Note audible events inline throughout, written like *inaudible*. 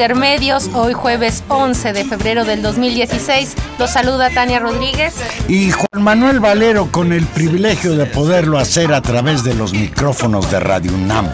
Intermedios, hoy jueves 11 de febrero del 2016. Los saluda Tania Rodríguez. Y Juan Manuel Valero con el privilegio de poderlo hacer a través de los micrófonos de Radio UNAM.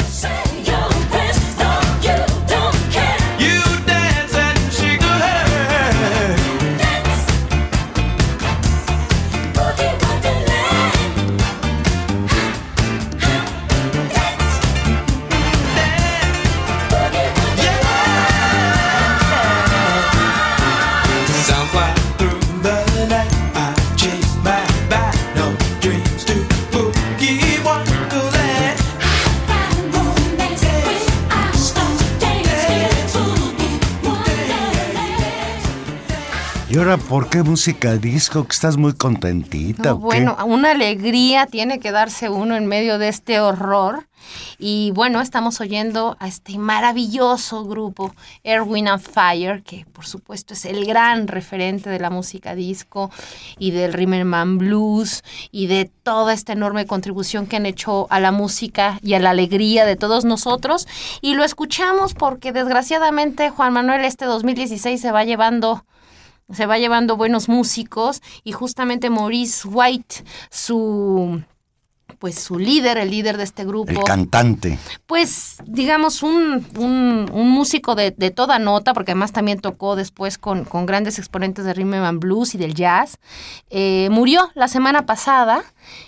¿Y ahora por qué música disco? ¿Que estás muy contentita No, o qué? bueno, una alegría tiene que darse uno en medio de este horror. Y bueno, estamos oyendo a este maravilloso grupo, Erwin and Fire, que por supuesto es el gran referente de la música disco y del Rimmerman Blues y de toda esta enorme contribución que han hecho a la música y a la alegría de todos nosotros. Y lo escuchamos porque desgraciadamente Juan Manuel este 2016 se va llevando se va llevando buenos músicos y justamente Maurice White, su pues su líder, el líder de este grupo, El cantante. pues digamos un, un, un músico de, de toda nota, porque además también tocó después con, con grandes exponentes de rhythm and blues y del jazz, eh, murió la semana pasada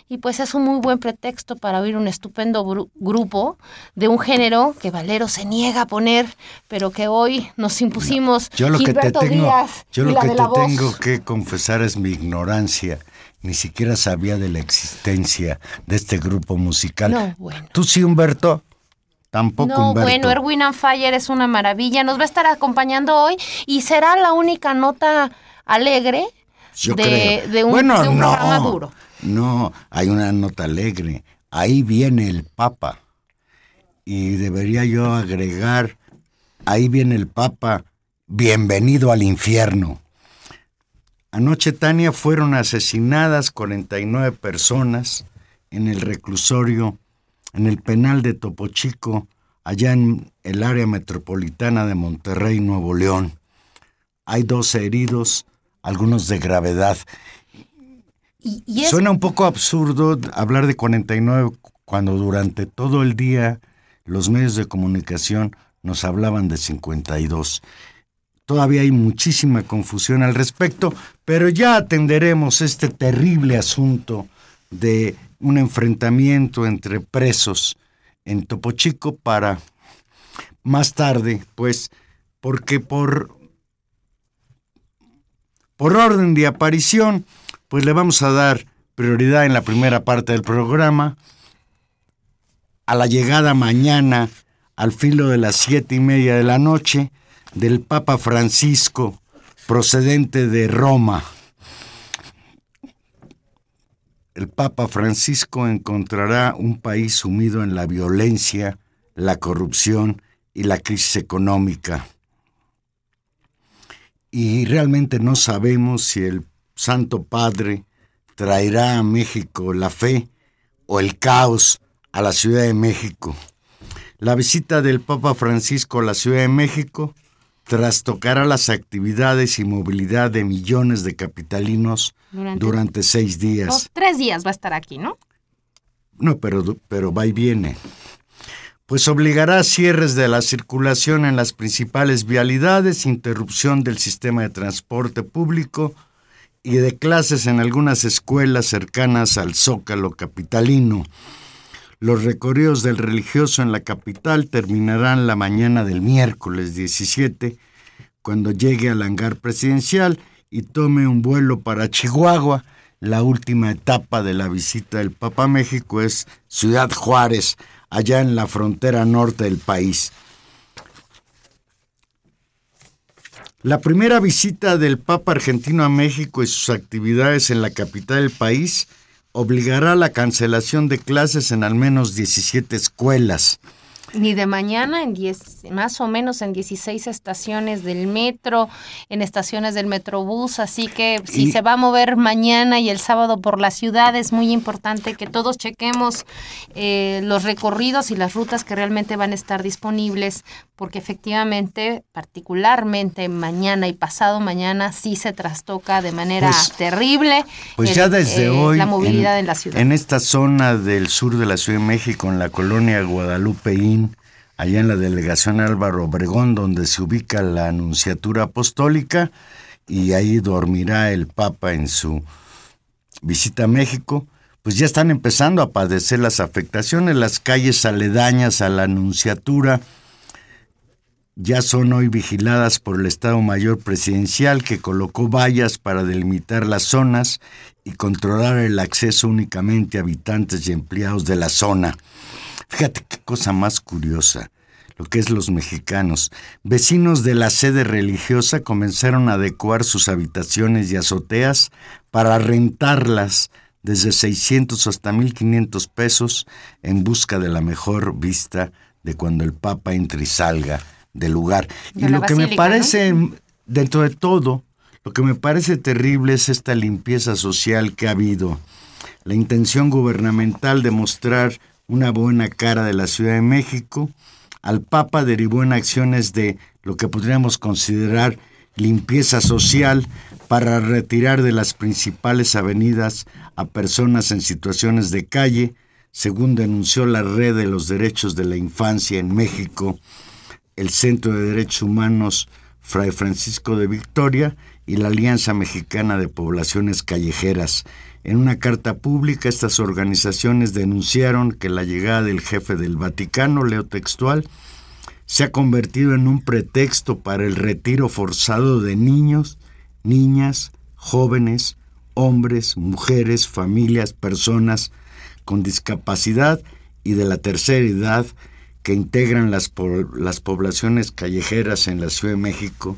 y pues es un muy buen pretexto para oír un estupendo gru- grupo de un género que Valero se niega a poner, pero que hoy nos impusimos Yo lo que te Gilberto tengo, Díaz yo lo que te tengo que confesar es mi ignorancia. Ni siquiera sabía de la existencia de este grupo musical. No, bueno. ¿Tú sí, Humberto? Tampoco, No, Humberto. bueno, Erwin and Fire es una maravilla. Nos va a estar acompañando hoy y será la única nota alegre Yo de, creo. de un, bueno, de un no, programa duro. No, hay una nota alegre. Ahí viene el Papa. Y debería yo agregar, ahí viene el Papa, bienvenido al infierno. Anoche, Tania, fueron asesinadas 49 personas en el reclusorio, en el penal de Topo Chico, allá en el área metropolitana de Monterrey, Nuevo León. Hay 12 heridos, algunos de gravedad. Y, y es Suena un poco absurdo hablar de 49 cuando durante todo el día los medios de comunicación nos hablaban de 52. Todavía hay muchísima confusión al respecto, pero ya atenderemos este terrible asunto de un enfrentamiento entre presos en Topo Chico para más tarde, pues, porque por por orden de aparición, pues le vamos a dar prioridad en la primera parte del programa a la llegada mañana al filo de las siete y media de la noche del Papa Francisco procedente de Roma. El Papa Francisco encontrará un país sumido en la violencia, la corrupción y la crisis económica y realmente no sabemos si el Santo Padre traerá a México la fe o el caos a la Ciudad de México. La visita del Papa Francisco a la Ciudad de México trastocará las actividades y movilidad de millones de capitalinos Durante- durante, seis días. Dos, tres días va a estar aquí, ¿no? No, pero, pero va y viene. pues obligará a cierres de la circulación en las principales vialidades, interrupción del sistema de transporte público y de clases en algunas escuelas cercanas al Zócalo capitalino. Los recorridos del religioso en la capital terminarán la mañana del miércoles 17, cuando llegue al hangar presidencial y tome un vuelo para Chihuahua. La última etapa de la visita del Papa a México es Ciudad Juárez, allá en la frontera norte del país. La primera visita del Papa argentino a México y sus actividades en la capital del país obligará a la cancelación de clases en al menos 17 escuelas. Ni de mañana, en 10, más o menos en 16 estaciones del metro, en estaciones del metrobús, así que si Y- se va a mover mañana y el sábado por la ciudad, es muy importante que todos chequemos eh, los recorridos y las rutas que realmente van a estar disponibles, porque efectivamente, particularmente mañana y pasado mañana, sí se trastoca de manera Pues- terrible Pues el- ya desde eh, hoy la movilidad en, la ciudad. en esta zona del sur de la Ciudad de México, en la colonia Guadalupeín, allá en la delegación Álvaro Obregón, donde se ubica la Anunciatura Apostólica, y ahí dormirá el Papa en su visita a México, pues ya están empezando a padecer las afectaciones, las calles aledañas a la Anunciatura, ya son hoy vigiladas por el Estado Mayor Presidencial que colocó vallas para delimitar las zonas y controlar el acceso únicamente a habitantes y empleados de la zona. Fíjate qué cosa más curiosa, lo que es los mexicanos. Vecinos de la sede religiosa comenzaron a adecuar sus habitaciones y azoteas para rentarlas desde 600 hasta 1500 pesos en busca de la mejor vista de cuando el Papa entre y salga del lugar. De y lo que me parece, dentro de todo, lo que me parece terrible es esta limpieza social que ha habido. La intención gubernamental de mostrar una buena cara de la Ciudad de México al Papa derivó en acciones de lo que podríamos considerar limpieza social para retirar de las principales avenidas a personas en situaciones de calle, según denunció la Red de los Derechos de la Infancia en México, el Centro de Derechos Humanos Fray Francisco de Victoria y la Alianza Mexicana de Poblaciones Callejeras. En una carta pública, estas organizaciones denunciaron que la llegada del jefe del Vaticano, leo textual, se ha convertido en un pretexto para el retiro forzado de niños, niñas, jóvenes, hombres, mujeres, familias, personas con discapacidad y de la tercera edad que integran las, po- las poblaciones callejeras en la Ciudad de México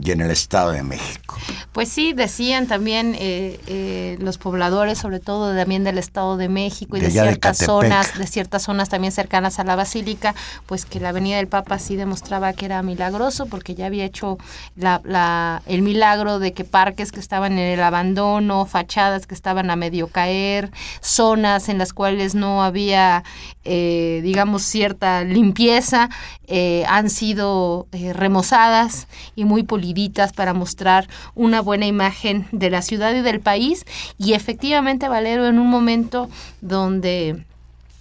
y en el Estado de México. Pues sí, decían también eh, eh, los pobladores, sobre todo también del Estado de México y De de, allá de ciertas zonas, de ciertas zonas también cercanas a la Basílica, pues que la Avenida del Papa sí demostraba que era milagroso, porque ya había hecho la, la- el milagro de que parques que estaban en el abandono, fachadas que estaban a medio caer, zonas en las cuales no había, eh, digamos, cierta limpieza, eh, han sido eh, remozadas y muy puliditas para mostrar una buena imagen de la ciudad y del país. Y efectivamente, Valero, en un momento donde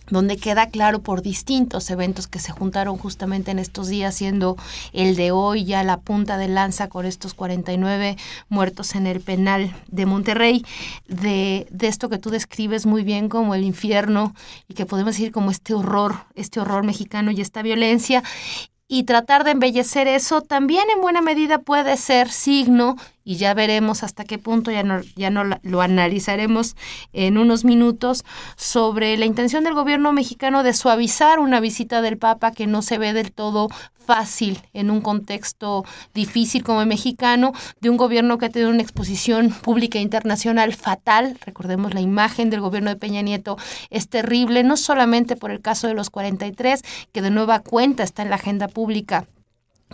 donde queda claro por distintos eventos que se juntaron justamente en estos días, siendo el de hoy ya la punta de lanza con estos 49 muertos en el penal de Monterrey, de, de esto que tú describes muy bien como el infierno y que podemos decir como este horror, este horror mexicano y esta violencia. Y tratar de embellecer eso también en buena medida puede ser signo, y ya veremos hasta qué punto, ya no, ya no lo analizaremos en unos minutos, sobre la intención del gobierno mexicano de suavizar una visita del Papa que no se ve del todo fácil en un contexto difícil como el mexicano, de un gobierno que ha tenido una exposición pública internacional fatal. Recordemos la imagen del gobierno de Peña Nieto es terrible, no solamente por el caso de los 43, que de nueva cuenta está en la agenda pública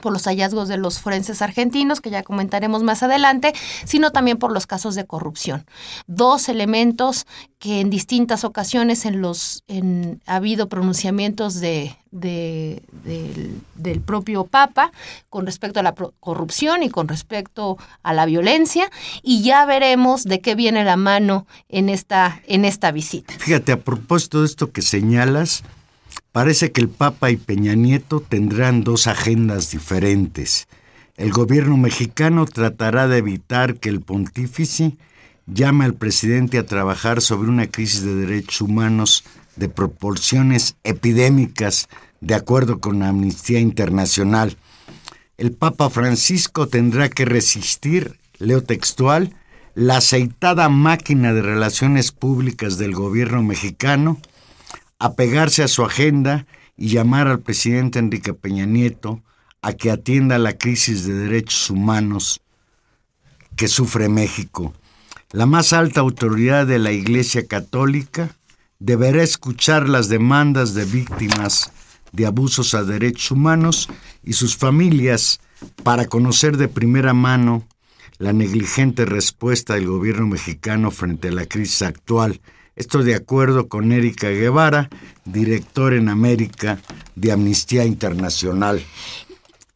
por los hallazgos de los forenses argentinos, que ya comentaremos más adelante, sino también por los casos de corrupción. Dos elementos que en distintas ocasiones en los en, ha habido pronunciamientos de, de- del, del propio Papa con respecto a la corrupción y con respecto a la violencia, y ya veremos de qué viene la mano en esta, en esta visita. Fíjate, a propósito de esto que señalas, Parece que el Papa y Peña Nieto tendrán dos agendas diferentes. El gobierno mexicano tratará de evitar que el pontífice llame al presidente a trabajar sobre una crisis de derechos humanos de proporciones epidémicas, de acuerdo con Amnistía Internacional. El Papa Francisco tendrá que resistir, leo textual, la aceitada máquina de relaciones públicas del gobierno mexicano, apegarse a su agenda y llamar al presidente Enrique Peña Nieto a que atienda la crisis de derechos humanos que sufre México. La más alta autoridad de la Iglesia Católica deberá escuchar las demandas de víctimas de abusos a derechos humanos y sus familias para conocer de primera mano la negligente respuesta del gobierno mexicano frente a la crisis actual. Esto de acuerdo con Erika Guevara, director en América de Amnistía Internacional.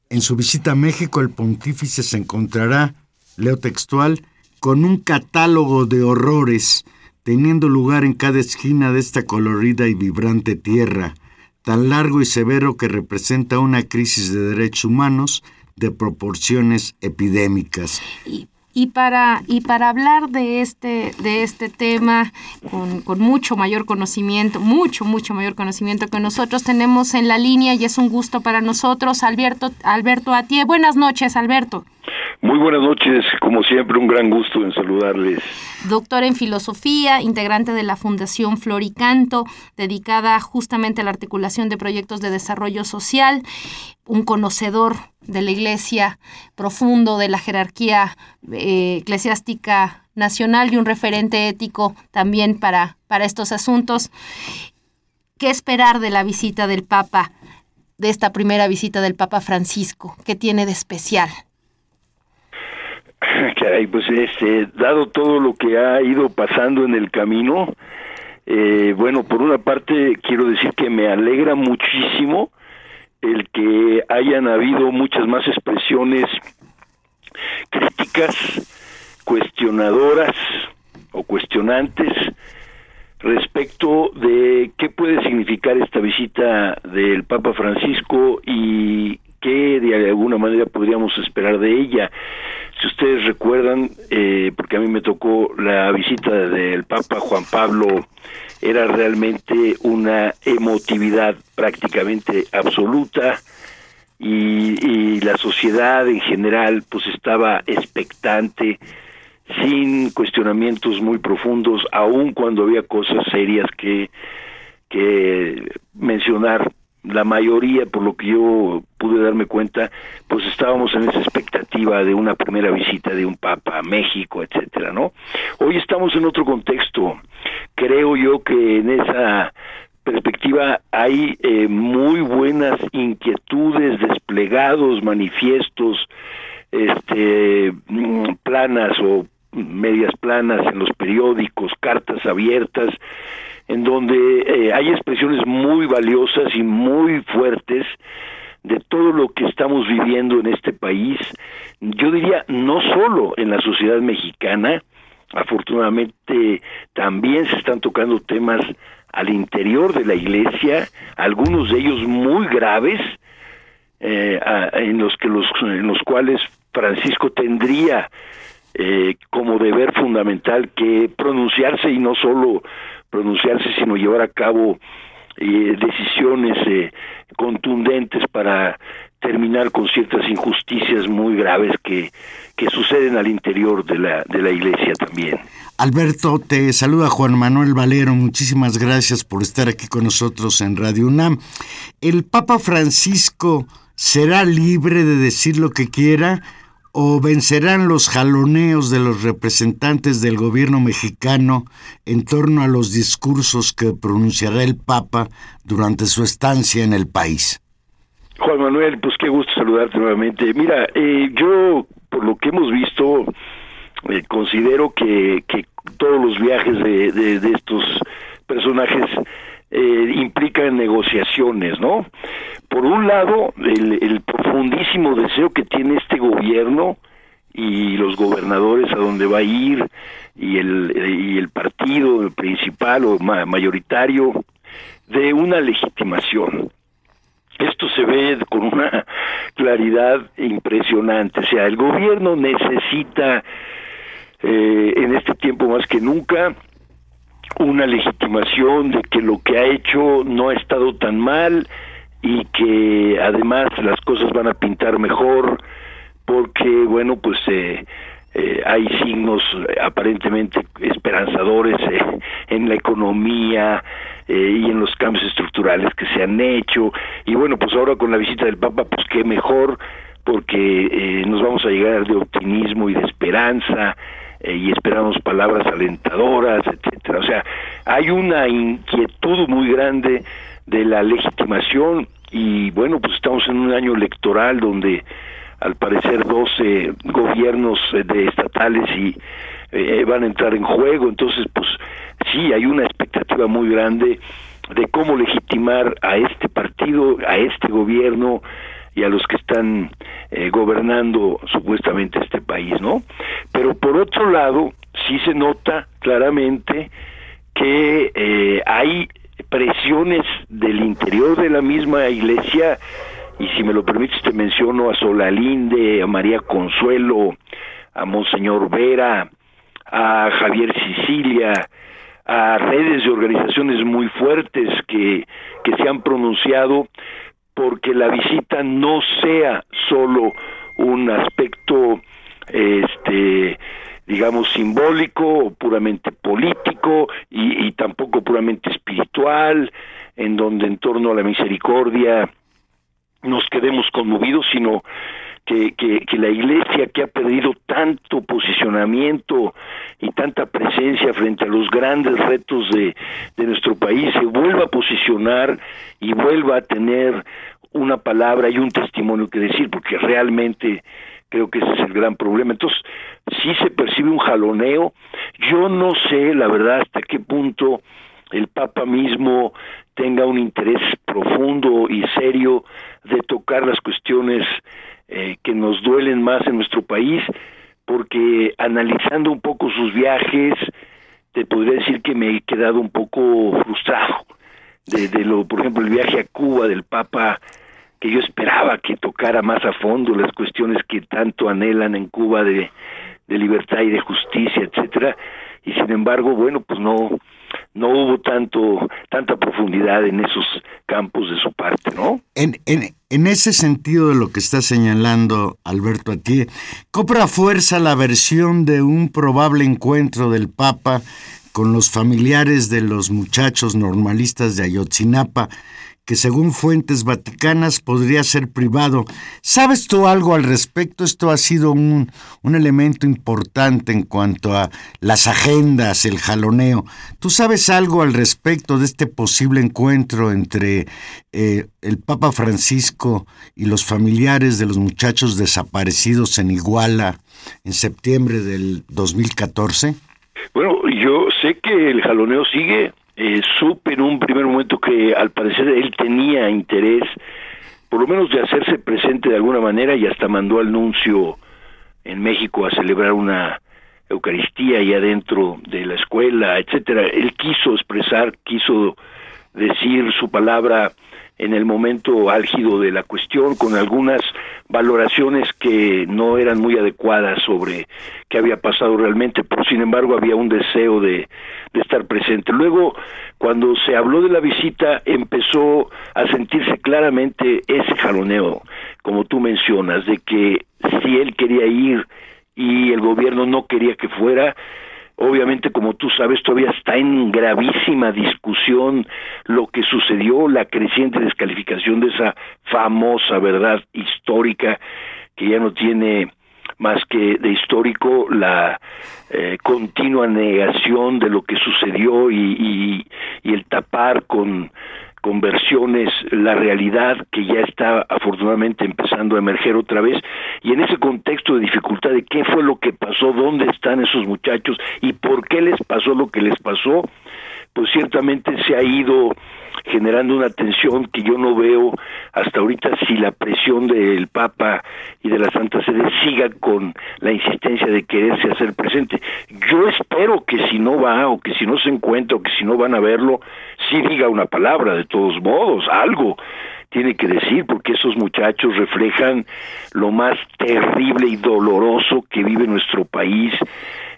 En su visita a México, el pontífice se encontrará, leo textual, con un catálogo de horrores, teniendo lugar en cada esquina de esta colorida y vibrante tierra, tan largo y severo que representa una crisis de derechos humanos de proporciones epidémicas. Y para, y para hablar de este, de este tema con, con mucho mayor conocimiento, mucho, mucho mayor conocimiento que nosotros tenemos en la línea y es un gusto para nosotros, Alberto, Alberto Atié. Buenas noches, Alberto. Muy buenas noches, como siempre, un gran gusto en saludarles. Doctor en filosofía, integrante de la Fundación Floricanto, dedicada justamente a la articulación de proyectos de desarrollo social, un conocedor de la Iglesia profundo, de la jerarquía eh, eclesiástica nacional y un referente ético también para, para estos asuntos. ¿Qué esperar de la visita del Papa, de esta primera visita del Papa Francisco? ¿Qué tiene de especial? *clears throat* Caray, pues este, dado todo lo que ha ido pasando en el camino, eh, bueno, por una parte quiero decir que me alegra muchísimo el que hayan habido muchas más expresiones críticas, cuestionadoras o cuestionantes respecto de qué puede significar esta visita del Papa Francisco y qué de alguna manera podríamos esperar de ella. Si ustedes recuerdan, eh, porque a mí me tocó la visita del Papa Juan Pablo, era realmente una emotividad prácticamente absoluta y, la sociedad en general pues estaba expectante, sin cuestionamientos muy profundos, aun cuando había cosas serias que, que mencionar la mayoría, por lo que yo pude darme cuenta, pues estábamos en esa expectativa de una primera visita de un papa a México, etcétera, ¿no? Hoy estamos en otro contexto. Creo yo que en esa perspectiva hay eh, muy buenas inquietudes, desplegados, manifiestos, este, mm, planas o medias planas en los periódicos, cartas abiertas, en donde eh, hay expresiones muy valiosas y muy fuertes de todo lo que estamos viviendo en este país, yo diría no solo en la sociedad mexicana, afortunadamente también se están tocando temas al interior de la iglesia, algunos de ellos muy graves, eh, en los que los en los cuales Francisco tendría eh, como deber fundamental que pronunciarse y no solo pronunciarse, sino llevar a cabo eh, decisiones eh, contundentes para terminar con ciertas injusticias muy graves que, que suceden al interior de la, de la iglesia también. Alberto, te saluda Juan Manuel Valero. Muchísimas gracias por estar aquí con nosotros en Radio UNAM. ¿El Papa Francisco será libre de decir lo que quiera o vencerán los jaloneos de los representantes del gobierno mexicano en torno a los discursos que pronunciará el Papa durante su estancia en el país? Juan Manuel, pues qué gusto saludarte nuevamente. Mira, eh, yo, por lo que hemos visto, eh, considero que, todos los viajes de, estos personajes eh, implican negociaciones, ¿no? Por un lado, el, profundísimo deseo que tiene este gobierno y los gobernadores a donde va a ir y el, y el partido principal o ma mayoritario de una legitimación. Esto se ve con una claridad impresionante. O sea, el gobierno necesita eh, en este tiempo más que nunca una legitimación de que lo que ha hecho no ha estado tan mal y que además las cosas van a pintar mejor porque, bueno, pues eh, eh, hay signos aparentemente esperanzadores eh, en la economía eh, y en los cambios estructurales que se han hecho. Y bueno pues ahora con la visita del Papa pues qué mejor porque eh, nos vamos a llegar de optimismo y de esperanza eh, y esperamos palabras alentadoras etcétera. O sea hay una inquietud muy grande de la legitimación y bueno pues estamos en un año electoral donde al parecer 12 gobiernos eh, de estatales y eh, van a entrar en juego, entonces pues sí hay una expectativa muy grande de cómo legitimar a este partido, a este gobierno y a los que están eh, gobernando supuestamente este país, ¿no? Pero por otro lado, sí se nota claramente que eh, hay presiones del interior de la misma iglesia y si me lo permites te menciono a Solalinde, a María Consuelo, a Monseñor Vera, a Javier Sicilia, a redes de organizaciones muy fuertes que, que se han pronunciado porque la visita no sea solo un aspecto este digamos simbólico o puramente político y, y tampoco puramente espiritual en donde en torno a la misericordia nos quedemos conmovidos, sino que, que, la iglesia que ha perdido tanto posicionamiento y tanta presencia frente a los grandes retos de, de nuestro país se vuelva a posicionar y vuelva a tener una palabra y un testimonio que decir, porque realmente creo que ese es el gran problema. Entonces, sí se percibe un jaloneo. Yo no sé, la verdad, hasta qué punto el Papa mismo tenga un interés profundo y serio de tocar las cuestiones eh, que nos duelen más en nuestro país, porque analizando un poco sus viajes, te podría decir que me he quedado un poco frustrado de, de lo, por ejemplo, el viaje a Cuba del Papa, que yo esperaba que tocara más a fondo las cuestiones que tanto anhelan en Cuba de, de libertad y de justicia, etcétera, y sin embargo, bueno, pues no, no hubo tanto tanta profundidad en esos campos de su parte, ¿no? En, en, ese sentido de lo que está señalando Alberto Atié, cobra fuerza la versión de un probable encuentro del Papa con los familiares de los muchachos normalistas de Ayotzinapa que según fuentes vaticanas podría ser privado. ¿Sabes tú algo al respecto? Esto ha sido un, un, elemento importante en cuanto a las agendas, el jaloneo. ¿Tú sabes algo al respecto de este posible encuentro entre eh, el Papa Francisco y los familiares de los muchachos desaparecidos en Iguala en septiembre del 2014? Bueno, yo sé que el jaloneo sigue, eh, supe en un primer momento que al parecer él tenía interés, por lo menos de hacerse presente de alguna manera y hasta mandó al nuncio en México a celebrar una Eucaristía allá dentro de la escuela, etcétera. Él quiso expresar, quiso decir su palabra en el momento álgido de la cuestión, con algunas valoraciones que no eran muy adecuadas sobre qué había pasado realmente, pero sin embargo había un deseo de, de estar presente. Luego, cuando se habló de la visita, empezó a sentirse claramente ese jaloneo, como tú mencionas, de que si él quería ir y el gobierno no quería que fuera, Obviamente, como tú sabes, todavía está en gravísima discusión lo que sucedió, la creciente descalificación de esa famosa verdad histórica que ya no tiene más que de histórico la eh, continua negación de lo que sucedió y, y, y el tapar con conversiones la realidad que ya está afortunadamente empezando a emerger otra vez y en ese contexto de dificultad de qué fue lo que pasó, dónde están esos muchachos y por qué les pasó lo que les pasó, pues ciertamente se ha ido generando una tensión que yo no veo hasta ahorita si la presión del Papa y de la Santa Sede siga con la insistencia de quererse hacer presente. Yo espero que si no va o que si no se encuentra o que si no van a verlo, sí diga una palabra de todos modos, algo tiene que decir porque esos muchachos reflejan lo más terrible y doloroso que vive nuestro país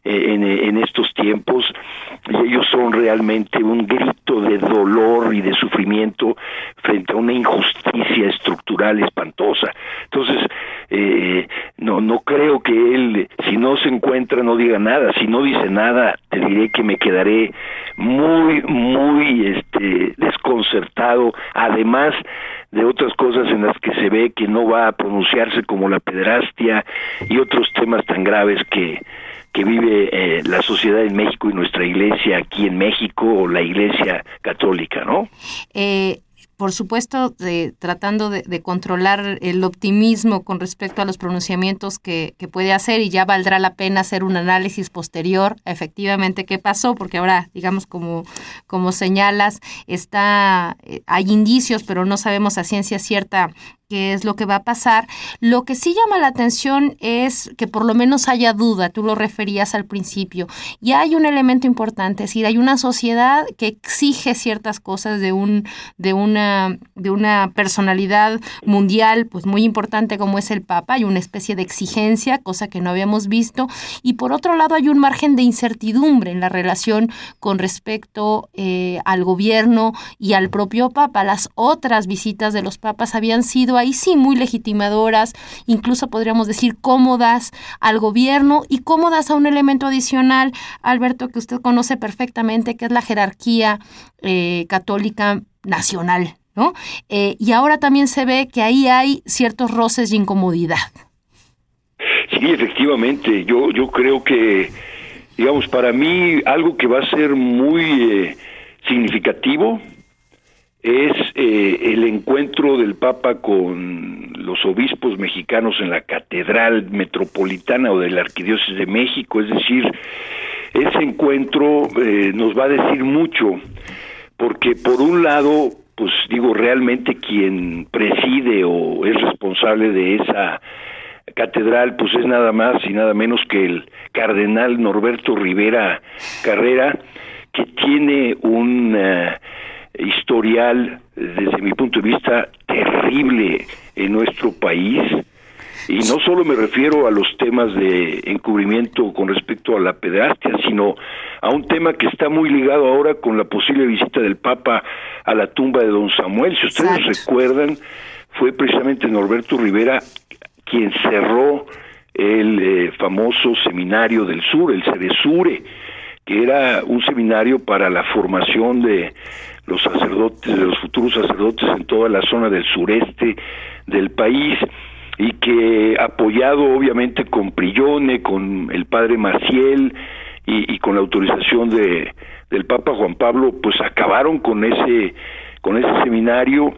eh, en, en, estos tiempos y ellos son realmente un grito de dolor y de sufrimiento frente a una injusticia estructural espantosa. Entonces, eh, no, no creo que él, si no se encuentra, no diga nada. Si no dice nada, te diré que me quedaré muy, muy este, desconcertado. Además, de otras cosas en las que se ve que no va a pronunciarse como la pederastia y otros temas tan graves que, que vive eh, la sociedad en México y nuestra iglesia aquí en México o la iglesia católica, ¿no? Eh, por supuesto, tratando de, de, controlar el optimismo con respecto a los pronunciamientos que, que, puede hacer y ya valdrá la pena hacer un análisis posterior efectivamente qué pasó, porque ahora, digamos, como, como señalas, está, eh, hay indicios, pero no sabemos a ciencia cierta qué es lo que va a pasar. Lo que sí llama la atención es que por lo menos haya duda, tú lo referías al principio, y hay un elemento importante, es decir, hay una sociedad que exige ciertas cosas de un de una de una personalidad mundial pues muy importante como es el Papa, hay una especie de exigencia, cosa que no habíamos visto, y por otro lado hay un margen de incertidumbre en la relación con respecto eh, al gobierno y al propio Papa. Las otras visitas de los papas habían sido ahí sí muy legitimadoras, incluso podríamos decir cómodas al gobierno y cómodas a un elemento adicional, Alberto, que usted conoce perfectamente, que es la jerarquía eh, católica nacional. ¿no? Eh, y ahora también se ve que ahí hay ciertos roces y incomodidad. Sí, efectivamente, yo, yo creo que, digamos, para mí algo que va a ser muy eh, significativo es eh, el encuentro del Papa con los obispos mexicanos en la Catedral Metropolitana o de la Arquidiócesis de México, es decir, ese encuentro eh, nos va a decir mucho, porque por un lado, pues digo, realmente quien preside o es responsable de esa catedral, pues es nada más y nada menos que el cardenal Norberto Rivera Carrera, que tiene un... historial, desde mi punto de vista, terrible en nuestro país. Y no solo me refiero a los temas de encubrimiento con respecto a la pederastia, sino a un tema que está muy ligado ahora con la posible visita del Papa a la tumba de don Samuel. Si ustedes Exacto. recuerdan, fue precisamente Norberto Rivera quien cerró el eh, famoso seminario del sur, el Ceresure, que era un seminario para la formación de los sacerdotes, de los futuros sacerdotes en toda la zona del sureste del país y que apoyado obviamente con Prillone, con el padre Maciel y, con la autorización de del Papa Juan Pablo, pues acabaron con ese con ese seminario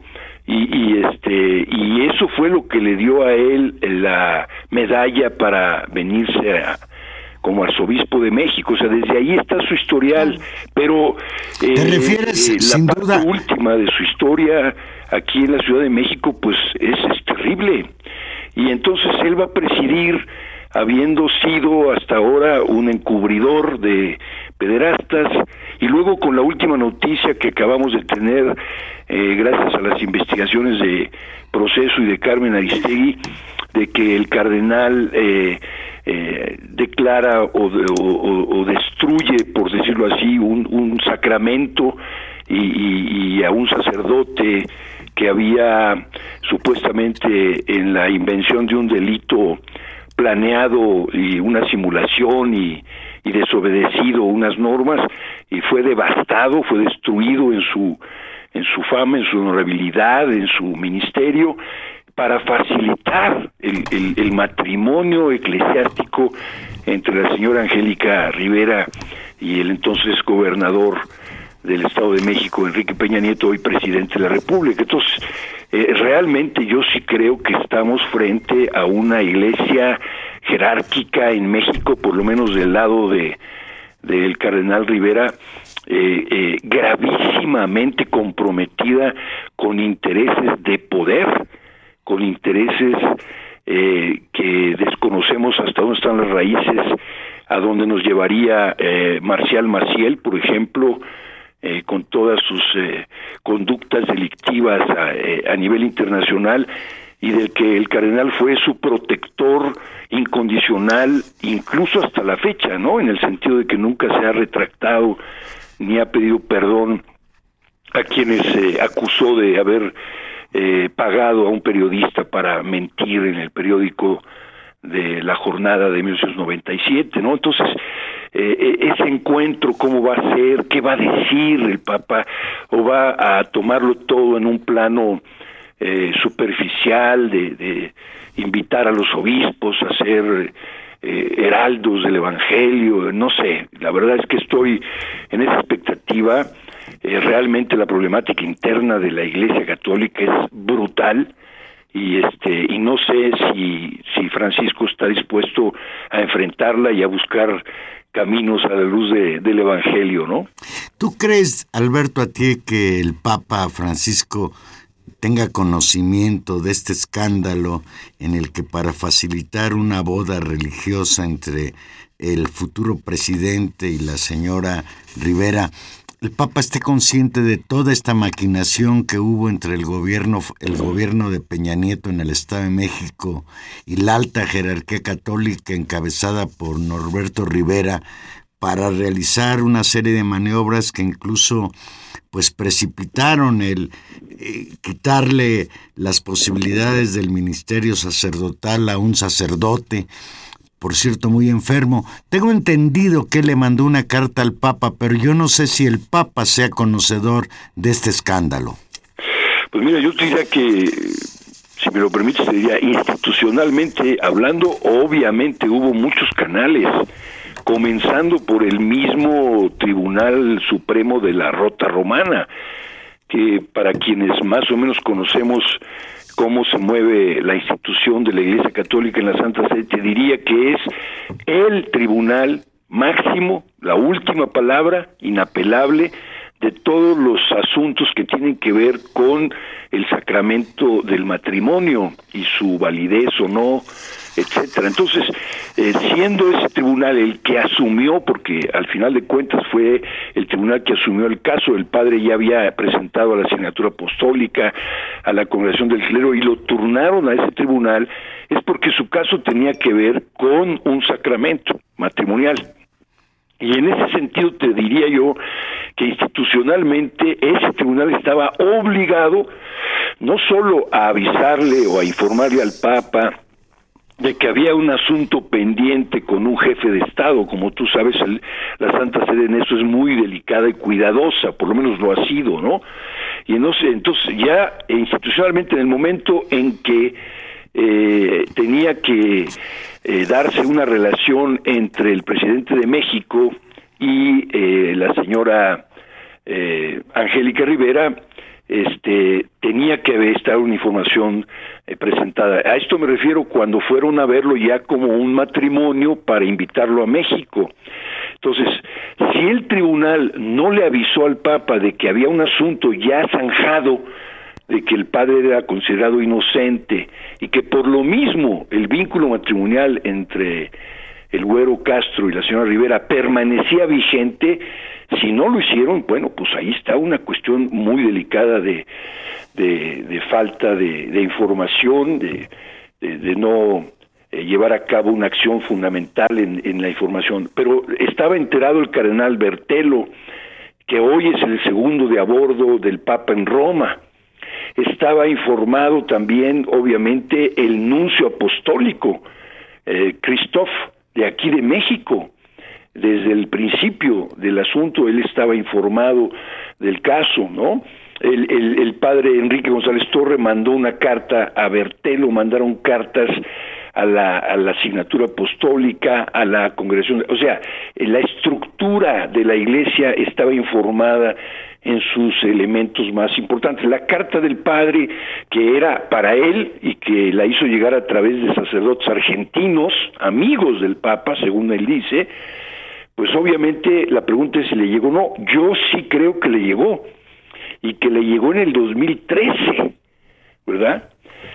y, este y eso fue lo que le dio a él la medalla para venirse a, como arzobispo de México, o sea, desde ahí está su historial, pero eh, ¿Te refieres, eh, la sin parte duda? última de su historia aquí en la Ciudad de México, pues es, es terrible. Y entonces él va a presidir, habiendo sido hasta ahora un encubridor de pederastas, y luego con la última noticia que acabamos de tener, eh, gracias a las investigaciones de Proceso y de Carmen Aristegui, de que el cardenal eh, eh, declara o, o, destruye, por decirlo así, un, un sacramento y, y, y, a un sacerdote que había supuestamente en la invención de un delito planeado y una simulación y, y desobedecido unas normas y fue devastado, fue destruido en su en su fama, en su honorabilidad, en su ministerio para facilitar el, matrimonio eclesiástico entre la señora Angélica Rivera y el entonces gobernador del Estado de México, Enrique Peña Nieto, hoy presidente de la República. Entonces, Eh, realmente yo sí creo que estamos frente a una iglesia jerárquica en México, por lo menos del lado de del cardenal Rivera, eh, eh, gravísimamente comprometida con intereses de poder, con intereses eh, que desconocemos hasta dónde están las raíces, a dónde nos llevaría eh, Marcial Maciel, por ejemplo, eh, con todas sus eh, conductas delictivas a, eh, a nivel internacional y del que el cardenal fue su protector incondicional incluso hasta la fecha, ¿no? En el sentido de que nunca se ha retractado ni ha pedido perdón a quienes eh, acusó de haber eh, pagado a un periodista para mentir en el periódico de la jornada de 1997, ¿no? Entonces, eh, eh, ese encuentro, cómo va a ser, qué va a decir el Papa, o va a tomarlo todo en un plano eh, superficial de, invitar a los obispos a ser eh, heraldos del Evangelio, no sé, la verdad es que estoy en esa expectativa, eh, realmente la problemática interna de la Iglesia Católica es brutal, y este y no sé si si Francisco está dispuesto a enfrentarla y a buscar caminos a la luz de, del evangelio, ¿no? ¿Tú crees, Alberto, a ti que el Papa Francisco tenga conocimiento de este escándalo en el que para facilitar una boda religiosa entre el futuro presidente y la señora Rivera, el Papa esté consciente de toda esta maquinación que hubo entre el gobierno, el gobierno de Peña Nieto en el Estado de México y la alta jerarquía católica encabezada por Norberto Rivera para realizar una serie de maniobras que incluso pues precipitaron el eh, quitarle las posibilidades del ministerio sacerdotal a un sacerdote por cierto, muy enfermo. Tengo entendido que le mandó una carta al Papa, pero yo no sé si el Papa sea conocedor de este escándalo. Pues mira, yo te diría que, si me lo permites, te diría, institucionalmente hablando, obviamente hubo muchos canales, comenzando por el mismo Tribunal Supremo de la Rota Romana, que para quienes más o menos conocemos cómo se mueve la institución de la Iglesia Católica en la Santa Sede, te diría que es el tribunal máximo, la última palabra, inapelable, de todos los asuntos que tienen que ver con el sacramento del matrimonio y su validez o no, etcétera. Entonces, eh, siendo ese tribunal el que asumió, porque al final de cuentas fue el tribunal que asumió el caso, el padre ya había presentado a la asignatura apostólica, a la congregación del clero y lo turnaron a ese tribunal, es porque su caso tenía que ver con un sacramento matrimonial. Y en ese sentido te diría yo que institucionalmente ese tribunal estaba obligado no solo a avisarle o a informarle al Papa de que había un asunto pendiente con un jefe de Estado, como tú sabes, el, la Santa Sede en eso es muy delicada y cuidadosa, por lo menos lo ha sido, ¿no? Y entonces, entonces ya institucionalmente en el momento en que eh, tenía que eh, darse una relación entre el presidente de México y eh, la señora eh, Angélica Rivera, este tenía que estar una información eh, presentada. A esto me refiero cuando fueron a verlo ya como un matrimonio para invitarlo a México. Entonces, si el tribunal no le avisó al Papa de que había un asunto ya zanjado, de que el padre era considerado inocente y que por lo mismo el vínculo matrimonial entre el güero Castro y la señora Rivera permanecía vigente, si no lo hicieron, bueno, pues ahí está una cuestión muy delicada de, de, falta de, información, de, de, de no eh, llevar a cabo una acción fundamental en, en la información. Pero estaba enterado el cardenal Bertelo, que hoy es el segundo de a bordo del Papa en Roma. Estaba informado también, obviamente, el nuncio apostólico, eh, Christoph, de aquí de México. Desde el principio del asunto él estaba informado del caso, ¿no? El, padre Enrique González Torre mandó una carta a Bertelo, mandaron cartas a la, a la asignatura apostólica, a la congregación, o sea, la estructura de la iglesia estaba informada en sus elementos más importantes. La carta del padre, que era para él y que la hizo llegar a través de sacerdotes argentinos, amigos del Papa, según él dice, pues obviamente la pregunta es si le llegó o no. Yo sí creo que le llegó y que le llegó en el 2013, ¿verdad?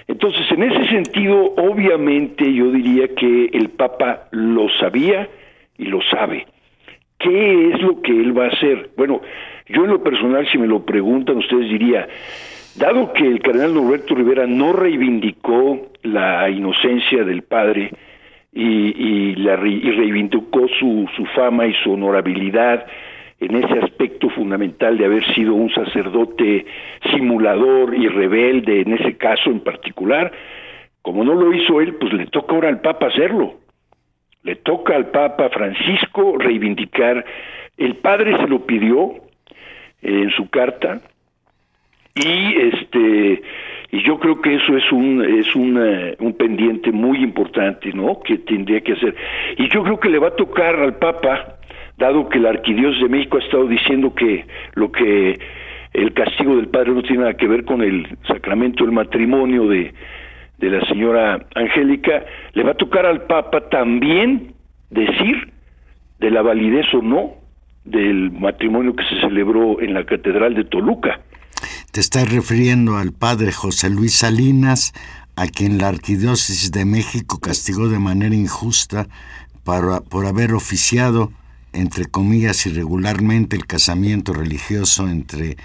Entonces, en ese sentido, obviamente yo diría que el Papa lo sabía y lo sabe. ¿Qué es lo que él va a hacer? Bueno, yo en lo personal, si me lo preguntan, ustedes diría, dado que el cardenal Norberto Rivera no reivindicó la inocencia del padre y, la, y reivindicó su, su fama y su honorabilidad, en ese aspecto fundamental de haber sido un sacerdote simulador y rebelde en ese caso en particular, como no lo hizo él, pues le toca ahora al Papa hacerlo. Le toca al Papa Francisco reivindicar. El padre se lo pidió eh, en su carta y este y yo creo que eso es un es un pendiente muy importante, ¿no? Que tendría que hacer. Y yo creo que le va a tocar al Papa dado que la Arquidiócesis de México ha estado diciendo que lo que el castigo del padre no tiene nada que ver con el sacramento del matrimonio de, de la señora Angélica, le va a tocar al Papa también decir de la validez o no del matrimonio que se celebró en la Catedral de Toluca. Te estás refiriendo al padre José Luis Salinas, a quien la Arquidiócesis de México castigó de manera injusta para, por haber oficiado entre comillas, irregularmente el casamiento religioso entre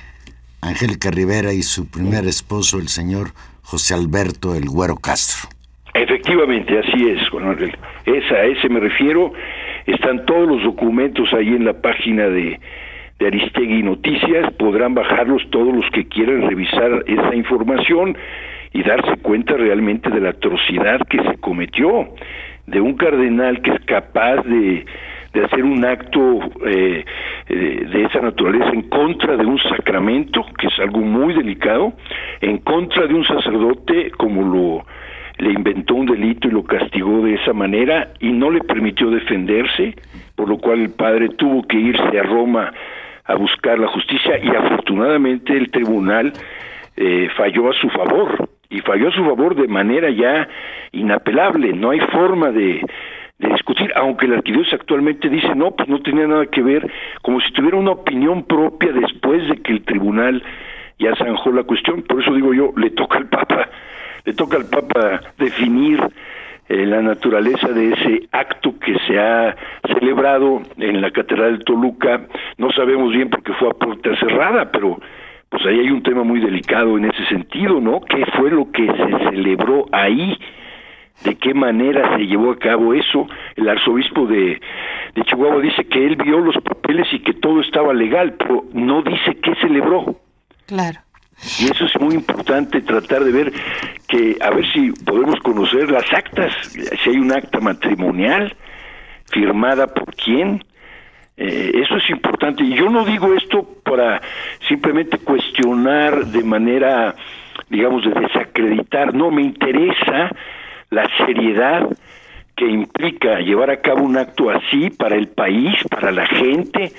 Angélica Rivera y su primer esposo, el señor José Alberto El Güero Castro. Efectivamente, así es, Juan Esa, a ese me refiero. Están todos los documentos ahí en la página de, de Aristegui Noticias. Podrán bajarlos todos los que quieran revisar esa información y darse cuenta realmente de la atrocidad que se cometió de un cardenal que es capaz de de hacer un acto eh, eh, de esa naturaleza en contra de un sacramento, que es algo muy delicado, en contra de un sacerdote como lo le inventó un delito y lo castigó de esa manera y no le permitió defenderse, por lo cual el padre tuvo que irse a Roma a buscar la justicia y afortunadamente el tribunal eh, falló a su favor y falló a su favor de manera ya inapelable, no hay forma de discutir, aunque la arquidiócesis actualmente dice no, pues no tenía nada que ver, como si tuviera una opinión propia después de que el tribunal ya zanjó la cuestión, por eso digo yo, le toca al Papa, le toca al Papa definir eh, la naturaleza de ese acto que se ha celebrado en la Catedral de Toluca, no sabemos bien porque fue a puerta cerrada, pero pues ahí hay un tema muy delicado en ese sentido, ¿no? ¿Qué fue lo que se celebró ahí? de qué manera se llevó a cabo eso. El arzobispo de, de Chihuahua dice que él vio los papeles y que todo estaba legal, pero no dice qué celebró. Claro. Y eso es muy importante tratar de ver que a ver si podemos conocer las actas, si hay un acta matrimonial firmada por quién. Eh, eso es importante. Y yo no digo esto para simplemente cuestionar de manera, digamos, de desacreditar. No, me interesa la seriedad que implica llevar a cabo un acto así para el país, para la gente,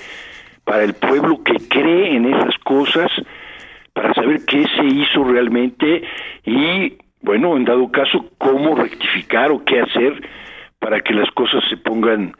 para el pueblo que cree en esas cosas, para saber qué se hizo realmente y, bueno, en dado caso, cómo rectificar o qué hacer para que las cosas se pongan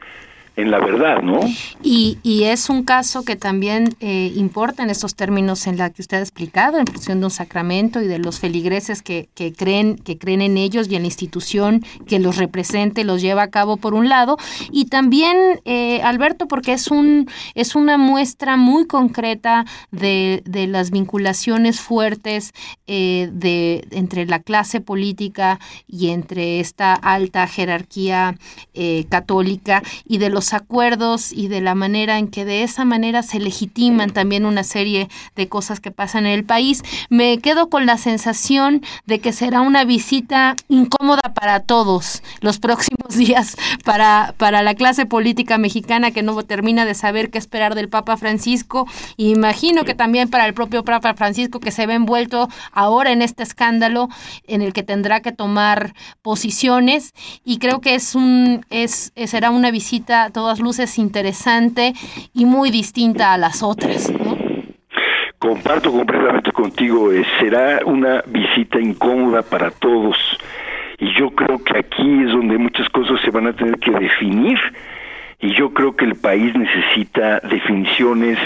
en la verdad, ¿no? Y, y es un caso que también eh, importa en estos términos en la que usted ha explicado, en función de un sacramento y de los feligreses que, que, creen, que creen en ellos y en la institución que los represente, los lleva a cabo por un lado, y también, eh, Alberto, porque es, un, es una muestra muy concreta de, de las vinculaciones fuertes eh, de, entre la clase política y entre esta alta jerarquía católica y de los acuerdos y de la manera en que de esa manera se legitiman también una serie de cosas que pasan en el país, me quedo con la sensación de que será una visita incómoda para todos los próximos *laughs* días, para, para la clase política mexicana que no termina de saber qué esperar del Papa Francisco. Imagino que también para el propio Papa Francisco que se ve envuelto ahora en este escándalo en el que tendrá que tomar posiciones y creo que es un es será una visita todas luces interesante y muy distinta a las otras. comparto completamente contigo, eh, será una visita incómoda para todos y yo creo que aquí es donde muchas cosas se van a tener que definir y yo creo que el país necesita definiciones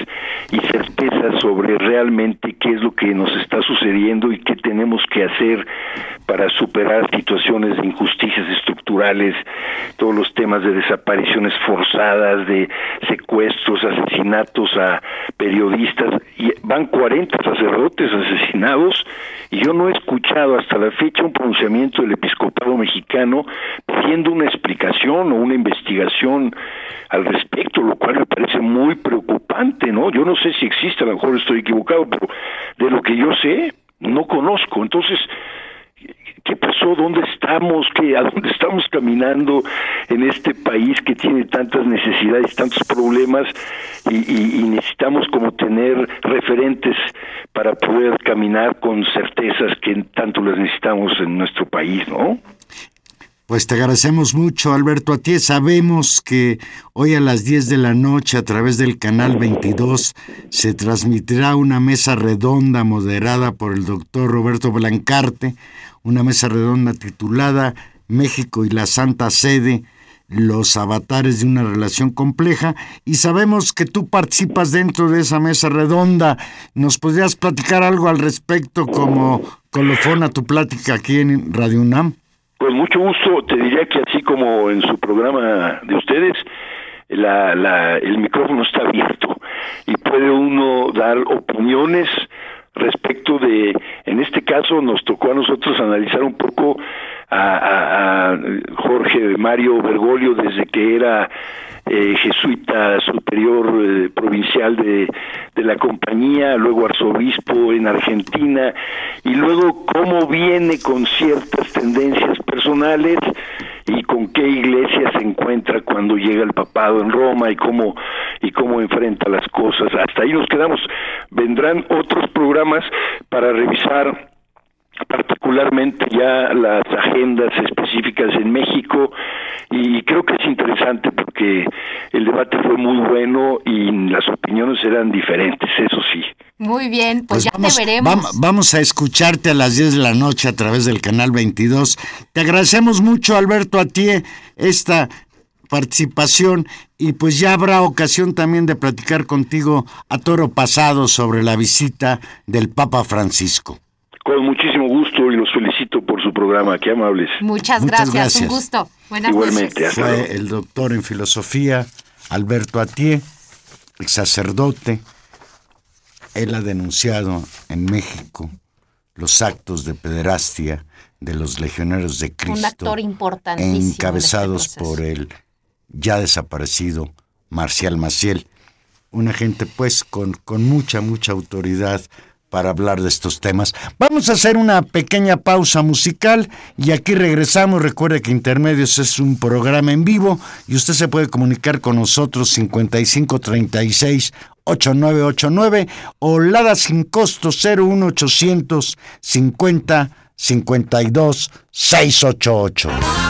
y certezas sobre realmente qué es lo que nos está sucediendo y qué tenemos que hacer para superar situaciones de injusticias estructurales, todos los temas de desapariciones forzadas, de secuestros, asesinatos a periodistas, y van 40 sacerdotes asesinados y yo no he escuchado hasta la fecha un pronunciamiento del episcopado mexicano pidiendo una explicación o una investigación al respecto, lo cual me parece muy preocupante, ¿no? Yo no sé si existe, a lo mejor estoy equivocado, pero de lo que yo sé, no conozco. Entonces, ¿qué pasó? ¿Dónde estamos? ¿Qué, ¿A dónde estamos caminando en este país que tiene tantas necesidades, tantos problemas y, necesitamos como tener referentes para poder caminar con certezas que tanto las necesitamos en nuestro país, ¿no? Pues te agradecemos mucho, Alberto. A ti sabemos que hoy a las 10 de la noche a través del canal 22 se transmitirá una mesa redonda moderada por el doctor Roberto Blancarte, una mesa redonda titulada México y la Santa Sede, los avatares de una relación compleja, y sabemos que tú participas dentro de esa mesa redonda. ¿Nos podrías platicar algo al respecto como colofón a tu plática aquí en Radio UNAM? Con mucho gusto, te diría que así como en su programa de ustedes, la, la, el micrófono está abierto y puede uno dar opiniones respecto de, en este caso nos tocó a nosotros analizar un poco a, a- Jorge Mario Bergoglio desde que era eh, jesuita superior eh, provincial de, de la compañía, luego arzobispo en Argentina, y luego cómo viene con ciertas tendencias personales y con qué iglesia se encuentra cuando llega el papado en Roma y cómo y cómo enfrenta las cosas. Hasta ahí nos quedamos. Vendrán otros programas para revisar particularmente ya las agendas específicas en México y creo que es interesante porque el debate fue muy bueno y las opiniones eran diferentes, eso sí. Muy bien, pues, ya vamos, te veremos. vam- vamos a escucharte a las 10 de la noche a través del canal 22. Te agradecemos mucho, Alberto, a ti esta participación y pues ya habrá ocasión también de platicar contigo a toro pasado sobre la visita del Papa Francisco. Con muchísimo gusto y los felicito por su programa, qué amables. Muchas, Muchas gracias, gracias. un gusto. Buenas Igualmente, noches. hasta. Fue el doctor en filosofía Alberto Atié, el sacerdote. Él ha denunciado en México los actos de pederastia de los legioneros de Cristo. Un actor importantísimo. en este encabezados por el ya desaparecido Marcial Maciel. Una gente pues con, con mucha, mucha autoridad para hablar de estos temas. Vamos a hacer una pequeña pausa musical y aquí regresamos. Recuerde que Intermedios es un programa en vivo y usted se puede comunicar con nosotros 5536 8989 o Lada sin costo 01800 50 52 688.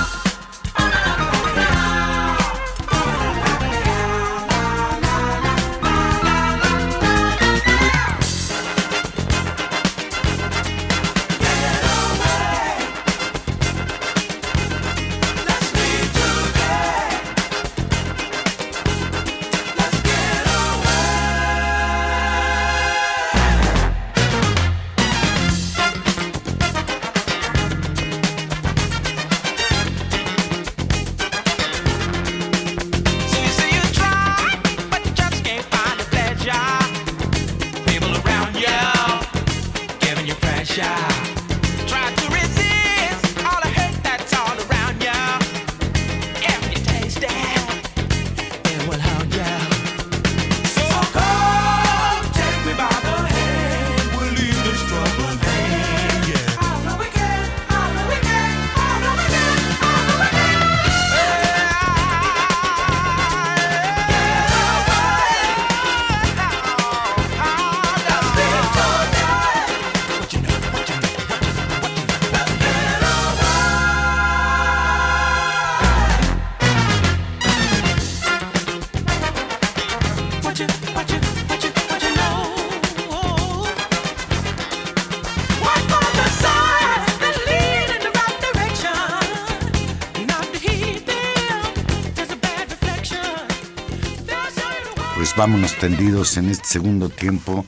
Vámonos tendidos en este segundo tiempo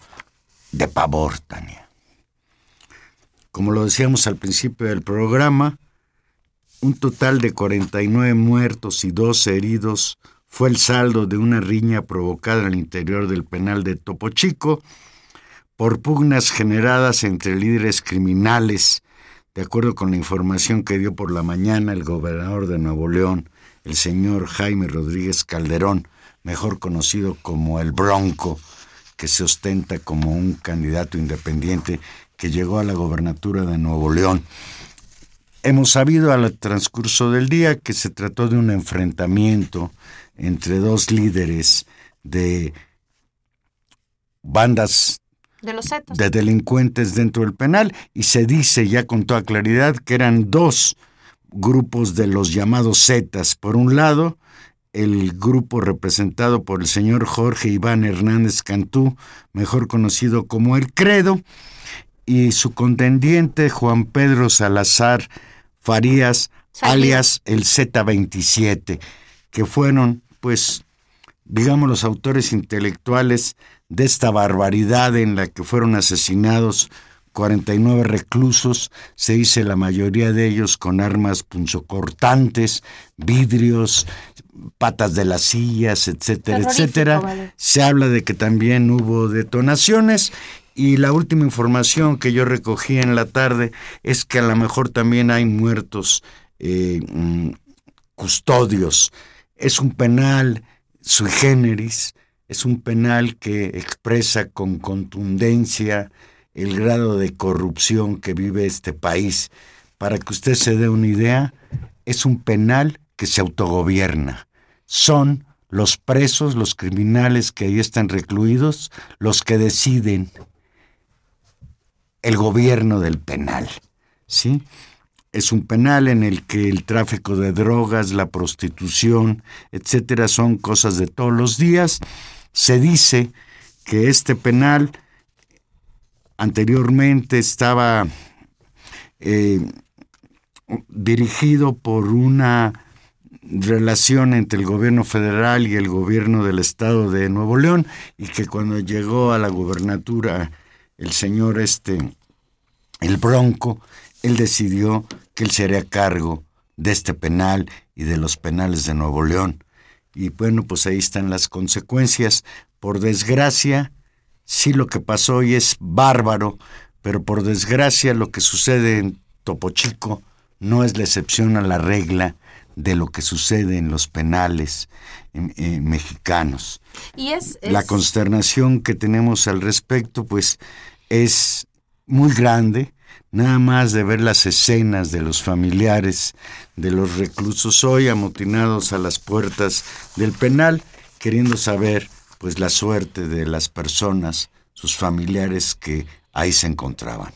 de pavor, Tania. Como lo decíamos al principio del programa, un total de 49 muertos y 12 heridos fue el saldo de una riña provocada al interior del penal de Topo Chico por pugnas generadas entre líderes criminales, de acuerdo con la información que dio por la mañana el gobernador de Nuevo León, el señor Jaime Rodríguez Calderón, mejor conocido como el Bronco, que se ostenta como un candidato independiente que llegó a la gobernatura de Nuevo León. Hemos sabido al transcurso del día que se trató de un enfrentamiento entre dos líderes de bandas De los de delincuentes dentro del penal y se dice ya con toda claridad que eran dos grupos de los llamados Zetas. Por un lado, el grupo representado por el señor Jorge Iván Hernández Cantú, mejor conocido como El Credo, y su contendiente Juan Pedro Salazar Farías, Salía. alias el Z27, que fueron, pues, digamos, los autores intelectuales de esta barbaridad en la que fueron asesinados 49 reclusos, se dice la mayoría de ellos con armas punzocortantes, vidrios, patas de las sillas, etcétera, etcétera. vale. Se habla de que también hubo detonaciones y la última información que yo recogí en la tarde es que a lo mejor también hay muertos eh, mm, custodios. Es un penal sui generis, es un penal que expresa con contundencia el grado de corrupción que vive este país. Para que usted se dé una idea, es un penal que se autogobierna. Son los presos, los criminales que ahí están recluidos, los que deciden el gobierno del penal. ¿Sí? Es un penal en el que el tráfico de drogas, la prostitución, etcétera, son cosas de todos los días. Se dice que este penal anteriormente estaba eh, dirigido por una relación entre el gobierno federal y el gobierno del estado de Nuevo León y que cuando llegó a la gubernatura el señor este el Bronco, él decidió que él sería cargo de este penal y de los penales de Nuevo León. Y bueno, pues ahí están las consecuencias. Por desgracia, sí lo que pasó hoy es bárbaro, pero por desgracia lo que sucede en Topo Chico no es la excepción a la regla de lo que sucede en los penales eh, mexicanos. Y es, La consternación que tenemos al respecto, pues, es muy grande, nada más de ver las escenas de los familiares de los reclusos hoy amotinados a las puertas del penal, queriendo saber, pues, la suerte de las personas, sus familiares que ahí se encontraban.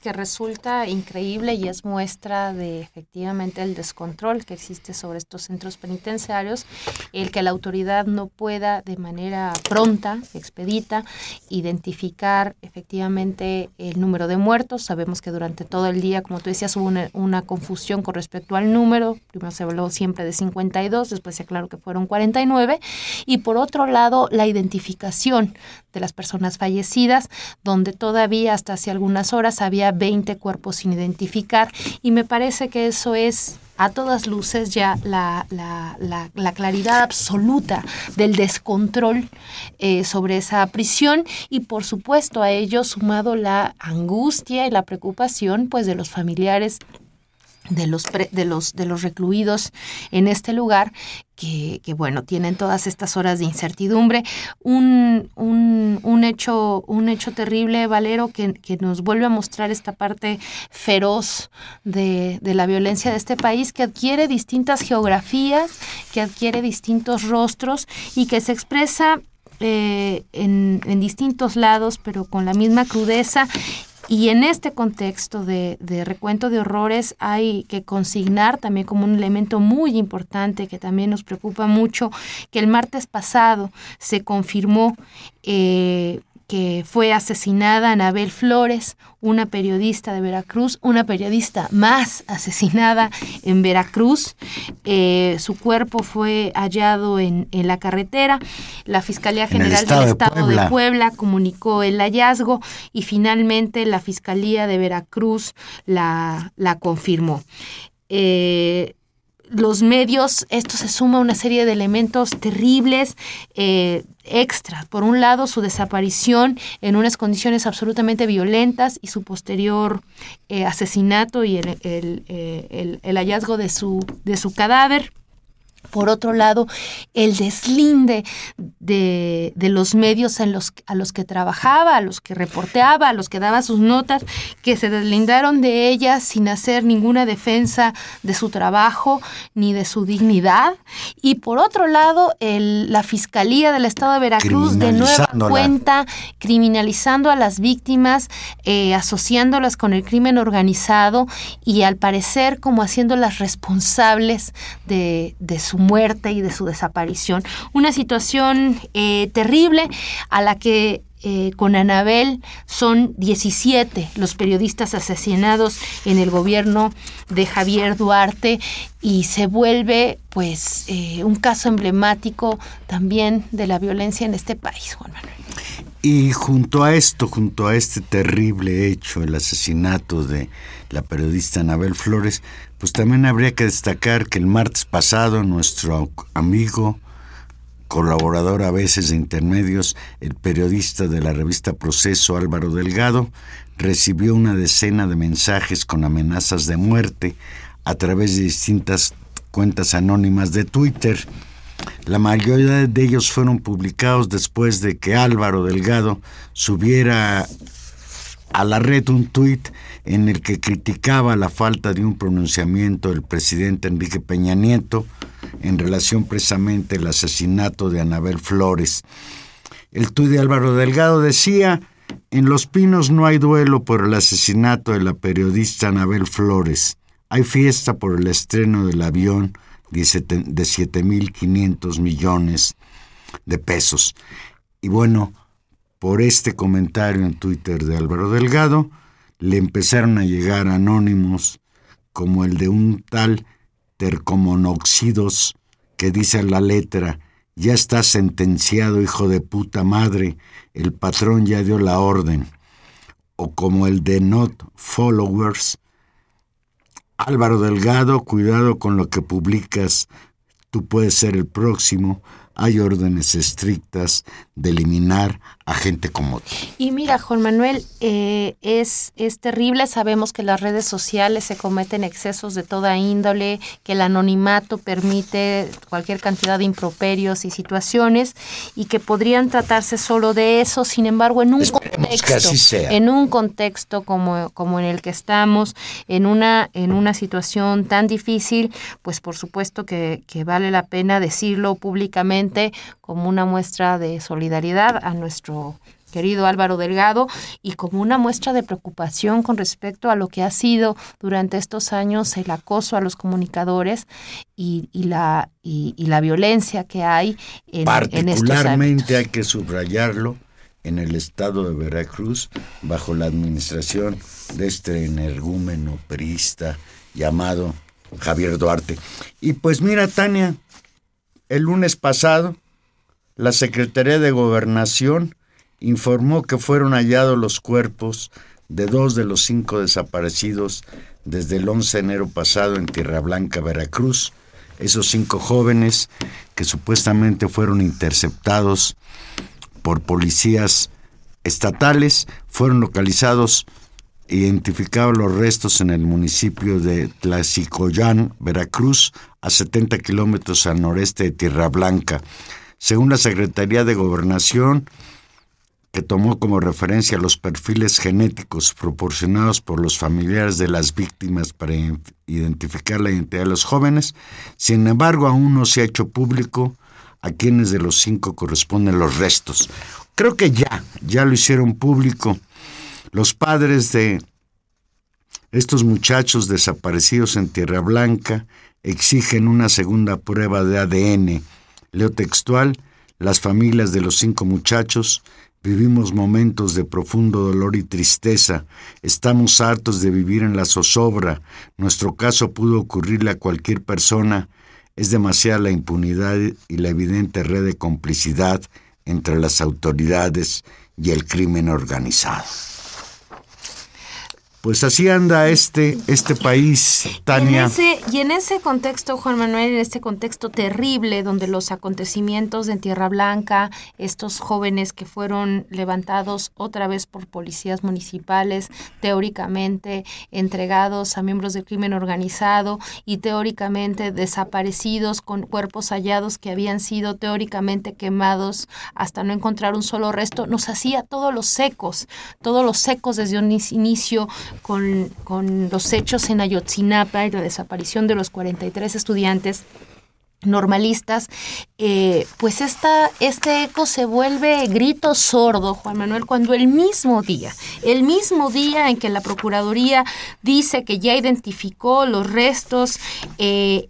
Que resulta increíble y es muestra de efectivamente el descontrol que existe sobre estos centros penitenciarios, el que la autoridad no pueda de manera pronta, expedita, identificar efectivamente el número de muertos. Sabemos que durante todo el día, como tú decías, hubo una, una confusión con respecto al número. Primero se habló siempre de 52, después se aclaró que fueron 49. Y por otro lado, la identificación de las personas fallecidas, donde todavía hasta hace algunas horas había 20 cuerpos sin identificar. Y me parece que eso es a todas luces ya la, la- la- la claridad absoluta del descontrol eh, sobre esa prisión y por supuesto a ello sumado la angustia y la preocupación pues de los familiares de los, pre- de los, de los recluidos en este lugar que, que, bueno, tienen todas estas horas de incertidumbre. Un, un, un hecho, un hecho terrible, Valero, que, que nos vuelve a mostrar esta parte feroz de, de la violencia de este país, que adquiere distintas geografías, que adquiere distintos rostros y que se expresa eh, en, en distintos lados, pero con la misma crudeza y en este contexto de, de recuento de horrores hay que consignar también como un elemento muy importante que también nos preocupa mucho, que el martes pasado se confirmó eh, que fue asesinada Anabel Flores, una periodista de Veracruz, una periodista más asesinada en Veracruz. Eh, su cuerpo fue hallado en, en la carretera. La Fiscalía General estado del de Estado de Puebla. Puebla comunicó el hallazgo y finalmente la Fiscalía de Veracruz la, la confirmó. Eh, los medios, esto se suma a una serie de elementos terribles, eh, extra. Por un lado, su desaparición en unas condiciones absolutamente violentas y su posterior eh, asesinato y el, el, eh, el- el hallazgo de su, de su cadáver. Por otro lado, el deslinde de, de los medios en los, a los que trabajaba, a los que reporteaba, a los que daba sus notas, que se deslindaron de ella sin hacer ninguna defensa de su trabajo ni de su dignidad. Y por otro lado, el- la Fiscalía del Estado de Veracruz de nueva cuenta criminalizando a las víctimas, eh, asociándolas con el crimen organizado y al parecer como haciéndolas responsables de, de su muerte y de su desaparición. Una situación eh, terrible a la que eh, con Anabel son 17 los periodistas asesinados en el gobierno de Javier Duarte y se vuelve pues eh, un caso emblemático también de la violencia en este país, Juan Manuel. Y junto a esto, junto a este terrible hecho, el asesinato de la periodista Anabel Flores, pues también habría que destacar que el martes pasado nuestro amigo, colaborador a veces de intermedios, el periodista de la revista Proceso Álvaro Delgado, recibió una decena de mensajes con amenazas de muerte a través de distintas cuentas anónimas de Twitter. La mayoría de ellos fueron publicados después de que Álvaro Delgado subiera a la red un tuit en el que criticaba la falta de un pronunciamiento del presidente Enrique Peña Nieto en relación precisamente al asesinato de Anabel Flores. El tuit de Álvaro Delgado decía, en Los Pinos no hay duelo por el asesinato de la periodista Anabel Flores. Hay fiesta por el estreno del avión de siete- de 7.500 millones de pesos. Y bueno, por este comentario en Twitter de Álvaro Delgado, le empezaron a llegar anónimos como el de un tal Tercomonoxidos que dice la letra, ya está sentenciado hijo de puta madre, el patrón ya dio la orden. O como el de Not Followers, Álvaro Delgado, cuidado con lo que publicas, tú puedes ser el próximo, hay órdenes estrictas de eliminar a gente como tú. Y mira, Juan Manuel, eh, es, es terrible. Sabemos que las redes sociales se cometen excesos de toda índole, que el anonimato permite cualquier cantidad de improperios y situaciones y que podrían tratarse solo de eso. Sin embargo, en un Esperemos contexto, en un contexto como, como en el que estamos, en una, en una situación tan difícil, pues por supuesto que, que vale la pena decirlo públicamente como una muestra de solidaridad a nuestro querido Álvaro Delgado y como una muestra de preocupación con respecto a lo que ha sido durante estos años el acoso a los comunicadores y, la, y, la violencia que hay en, en. Particularmente hay que subrayarlo en el estado de Veracruz, bajo la administración de este energúmeno perista llamado Javier Duarte. Y pues mira, Tania, el lunes pasado, la Secretaría de Gobernación informó que fueron hallados los cuerpos de dos de los cinco desaparecidos desde el 11 de enero pasado en Tierra Blanca, Veracruz. Esos cinco jóvenes que supuestamente fueron interceptados por policías estatales fueron localizados identificados los restos en el municipio de Tlaxicoyán, Veracruz, a 70 kilómetros al noreste de Tierra Blanca. Según la Secretaría de Gobernación, que tomó como referencia los perfiles genéticos proporcionados por los familiares de las víctimas para identificar la identidad de los jóvenes, sin embargo aún no se ha hecho público a quienes de los cinco corresponden los restos. Creo que ya, ya lo hicieron público. Los padres de estos muchachos desaparecidos en Tierra Blanca exigen una segunda prueba de ADN. Leo textual, las familias de los cinco muchachos Vivimos momentos de profundo dolor y tristeza. Estamos hartos de vivir en la zozobra. Nuestro caso pudo ocurrirle a cualquier persona. Es demasiada la impunidad y la evidente red de complicidad entre las autoridades y el crimen organizado. Pues así anda este, este país, Tania. Y en ese contexto, Juan Manuel, en este contexto terrible donde los acontecimientos en Tierra Blanca, estos jóvenes que fueron levantados otra vez por policías municipales, teóricamente entregados a miembros del crimen organizado y teóricamente desaparecidos con cuerpos hallados que habían sido teóricamente quemados hasta no encontrar un solo resto, nos hacía todos los secos, todos los secos desde un inicio con, con los hechos en Ayotzinapa y la desaparición de los 43 estudiantes normalistas, eh, pues esta, este eco se vuelve grito sordo, Juan Manuel, cuando el mismo día, el mismo día en que la Procuraduría dice que ya identificó los restos, eh,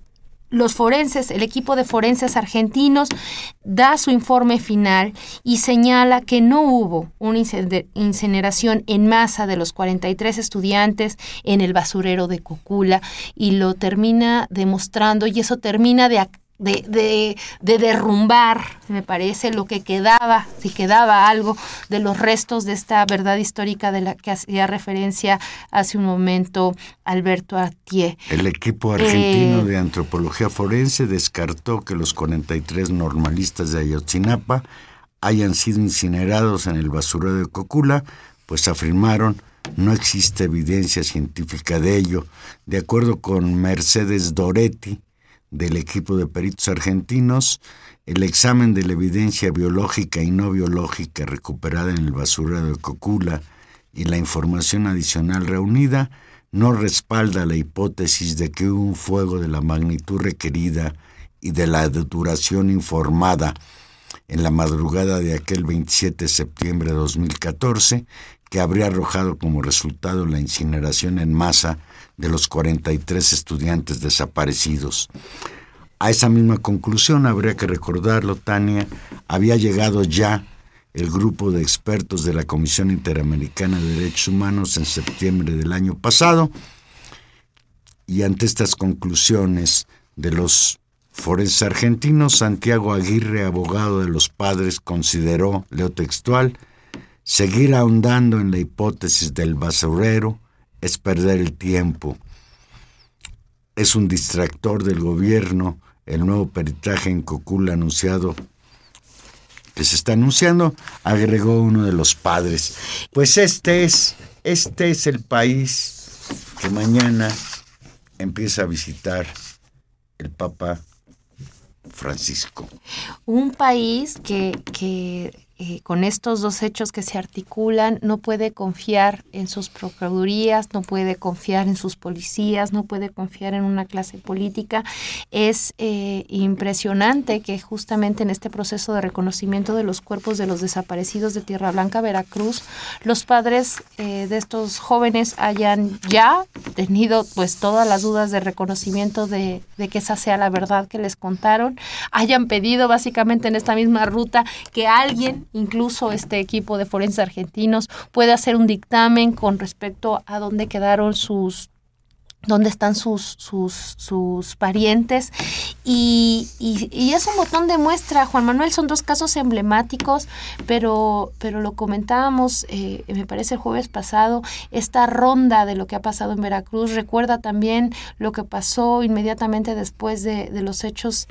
los forenses, el equipo de forenses argentinos da su informe final y señala que no hubo una incineración en masa de los 43 estudiantes en el basurero de Cocula y lo termina demostrando y eso termina de de, de, de, derrumbar, me parece, lo que quedaba, si quedaba algo de los restos de esta verdad histórica de la que hacía referencia hace un momento Alberto Atié. El equipo argentino Eh, de antropología forense descartó que los 43 normalistas de Ayotzinapa hayan sido incinerados en el basurero de Cocula, pues afirmaron no existe evidencia científica de ello. De acuerdo con Mercedes Doretti, del equipo de peritos argentinos, el examen de la evidencia biológica y no biológica recuperada en el basurero de Cocula y la información adicional reunida no respalda la hipótesis de que hubo un fuego de la magnitud requerida y de la duración informada en la madrugada de aquel 27 de septiembre de 2014 que habría arrojado como resultado la incineración en masa de los 43 estudiantes desaparecidos. A esa misma conclusión, habría que recordarlo, Tania, había llegado ya el grupo de expertos de la Comisión Interamericana de Derechos Humanos en septiembre del año pasado, y ante estas conclusiones de los forenses argentinos, Santiago Aguirre, abogado de los padres, consideró, leo textual, seguir ahondando en la hipótesis del basurero es perder el tiempo. Es un distractor del gobierno el nuevo peritaje en Cocula anunciado que se está anunciando, agregó uno de los padres. Pues este es, este es el país que mañana empieza a visitar el Papa Francisco. Un país que, que eh, con estos dos hechos que se articulan no puede confiar en sus procuradurías, no puede confiar en sus policías, no puede confiar en una clase política. Es eh, impresionante que justamente en este proceso de reconocimiento de los cuerpos de los desaparecidos de Tierra Blanca, Veracruz, los padres eh, de estos jóvenes hayan ya tenido pues todas las dudas de reconocimiento de, de que esa sea la verdad que les contaron, hayan pedido básicamente en esta misma ruta que alguien incluso este equipo de forenses argentinos puede hacer un dictamen con respecto a dónde quedaron sus dónde están sus, sus, sus parientes. Y, y, y, es un botón de muestra, Juan Manuel, son dos casos emblemáticos, pero, pero lo comentábamos, eh, me parece el jueves pasado, esta ronda de lo que ha pasado en Veracruz. Recuerda también lo que pasó inmediatamente después de, de los hechos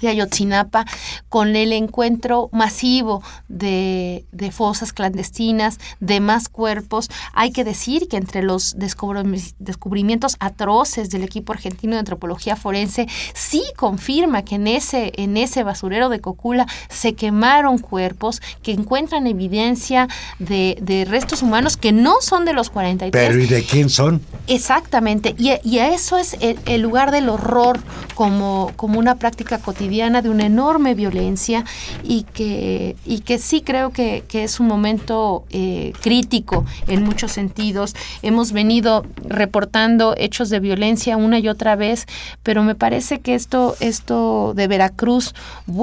de Ayotzinapa con el encuentro masivo de, de, fosas clandestinas, de más cuerpos. Hay que decir que entre los descubrimientos atroces del equipo argentino de antropología forense sí confirma que en ese, en ese basurero de Cocula se quemaron cuerpos que encuentran evidencia de, de restos humanos que no son de los 43. Pero ¿y de quién son? Exactamente. Y, y a eso es el, el lugar del horror como, como una práctica cotidiana cotidiana de una enorme violencia y que, y que sí creo que, que es un momento eh, crítico en muchos sentidos. Hemos venido reportando hechos de violencia una y otra vez, pero me parece que esto, esto de Veracruz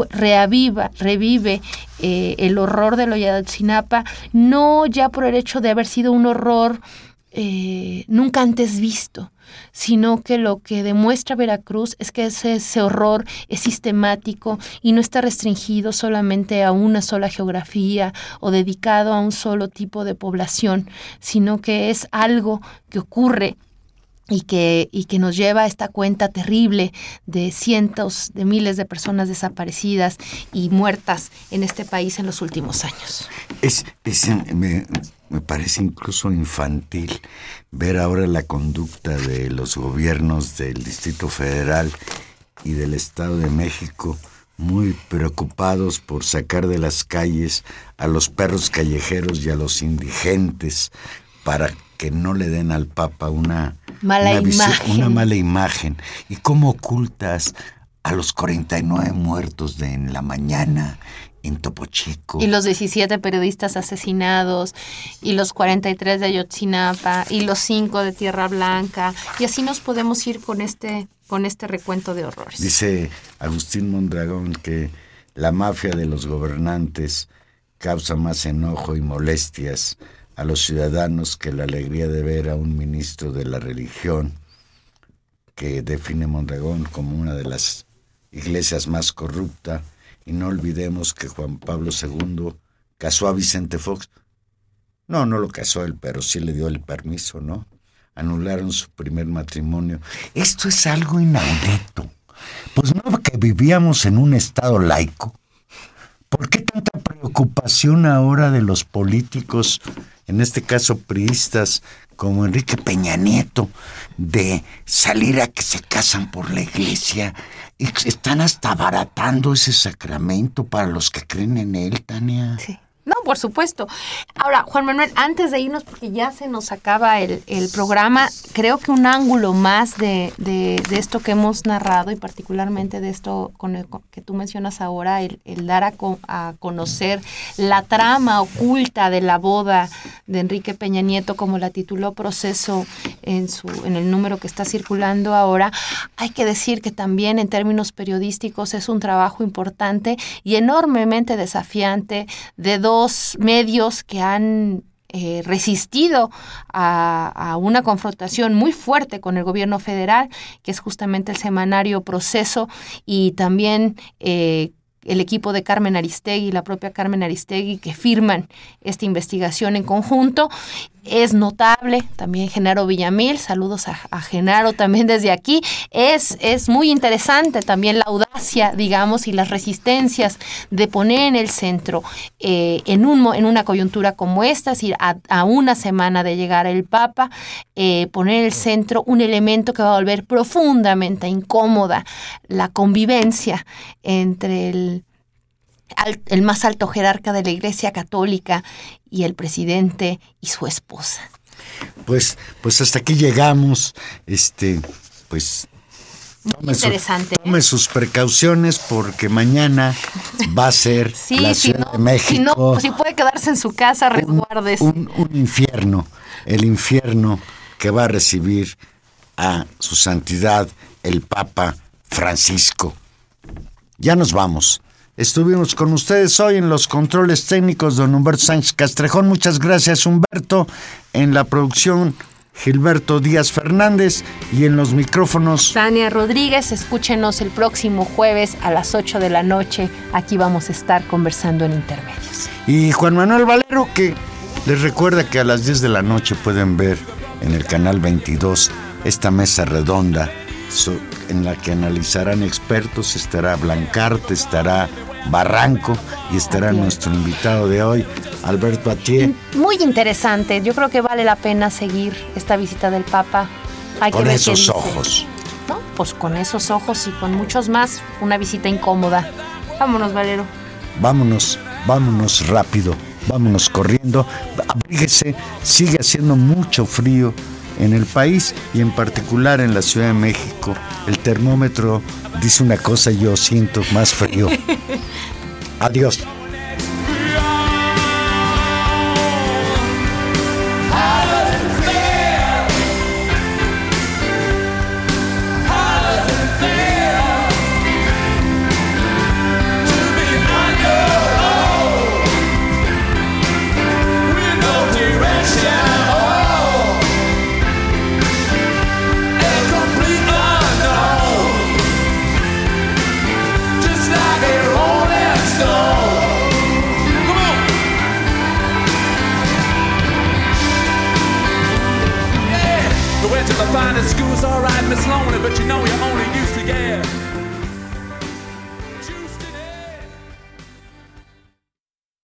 reaviva, revive eh, el horror de Loyalcinapa, no ya por el hecho de haber sido un horror eh, nunca antes visto, sino que lo que demuestra Veracruz es que ese, ese horror es sistemático y no está restringido solamente a una sola geografía o dedicado a un solo tipo de población, sino que es algo que ocurre y que, y que nos lleva a esta cuenta terrible de cientos de miles de personas desaparecidas y muertas en este país en los últimos años. Es, me parece incluso infantil ver ahora la conducta de los gobiernos del Distrito Federal y del Estado de México muy preocupados por sacar de las calles a los perros callejeros y a los indigentes para que no le den al Papa una Mala una imagen. una mala imagen. ¿Y cómo ocultas a los 49 muertos de en la mañana en Topo Chico? Y los 17 periodistas asesinados, y los 43 de Ayotzinapa, y los 5 de Tierra Blanca, y así nos podemos ir con este, con este recuento de horrores. Dice Agustín Mondragón que la mafia de los gobernantes causa más enojo y molestias a los ciudadanos que la alegría de ver a un ministro de la religión que define Mondragón como una de las iglesias más corrupta y no olvidemos que Juan Pablo II casó a Vicente Fox. No, no lo casó él, pero sí le dio el permiso, ¿no? Anularon su primer matrimonio. Esto es algo inaudito. Pues no que vivíamos en un estado laico. ¿Por qué tanta preocupación ahora de los políticos, en este caso priistas, como Enrique Peña Nieto, de salir a que se casan por la iglesia? Y están hasta abaratando ese sacramento para los que creen en él, Tania. Sí. No, por supuesto. Ahora, Juan Manuel, antes de irnos, porque ya se nos acaba el, el programa, creo que un ángulo más de, de- esto que hemos narrado y particularmente de esto que tú mencionas ahora, el, el dar a, a conocer la trama oculta de la boda de Enrique Peña Nieto, como la tituló Proceso en, su, en el número que está circulando ahora, hay que decir que también en términos periodísticos es un trabajo importante y enormemente desafiante de dos medios que han eh, resistido a, a una confrontación muy fuerte con el gobierno federal, que es justamente el semanario Proceso y también eh, el equipo de Carmen Aristegui, la propia Carmen Aristegui, que firman esta investigación en conjunto. Es notable también Genaro Villamil, saludos a, Genaro también desde aquí. Es, es muy interesante también la audacia, digamos, y las resistencias de poner en el centro, eh, en, un, en una coyuntura como esta, es decir, a, una semana de llegar el Papa, eh, poner en el centro un elemento que va a volver profundamente incómoda la convivencia entre el el más alto jerarca de la Iglesia Católica y el presidente y su esposa. Pues, pues hasta aquí llegamos. Este, pues. Tome, su- interesante, ¿eh? tome sus precauciones porque mañana va a ser *laughs* Sí, la si Ciudad no, de México. si no, pues, si puede quedarse en su casa, resguárdese. un, un infierno, el infierno que va a recibir a su santidad el Papa Francisco. Ya nos vamos. Estuvimos con ustedes hoy en los controles técnicos, don Humberto Sánchez Castrejón. Muchas gracias, Humberto. En la producción, Gilberto Díaz Fernández. Y en los micrófonos, Tania Rodríguez, escúchenos el próximo jueves a las 8 de la noche. Aquí vamos a estar conversando en Intermedios. Y Juan Manuel Valero, que les recuerda que a las 10 de la noche pueden ver en el canal 22 esta mesa redonda en la que analizarán expertos. Estará Blancarte, estará Barranco y estará nuestro invitado de hoy, Alberto Atié. Muy interesante. Yo creo que vale la pena seguir esta visita del Papa. Hay que Con ver qué esos ojos. ¿No? Pues con esos ojos y con muchos más, una visita incómoda. Vámonos, Valero. Vámonos, vámonos rápido, vámonos corriendo. Abríguese, sigue haciendo mucho frío En el país y en particular en la Ciudad de México, el termómetro dice una cosa y yo siento más frío. *laughs* Adiós. But you know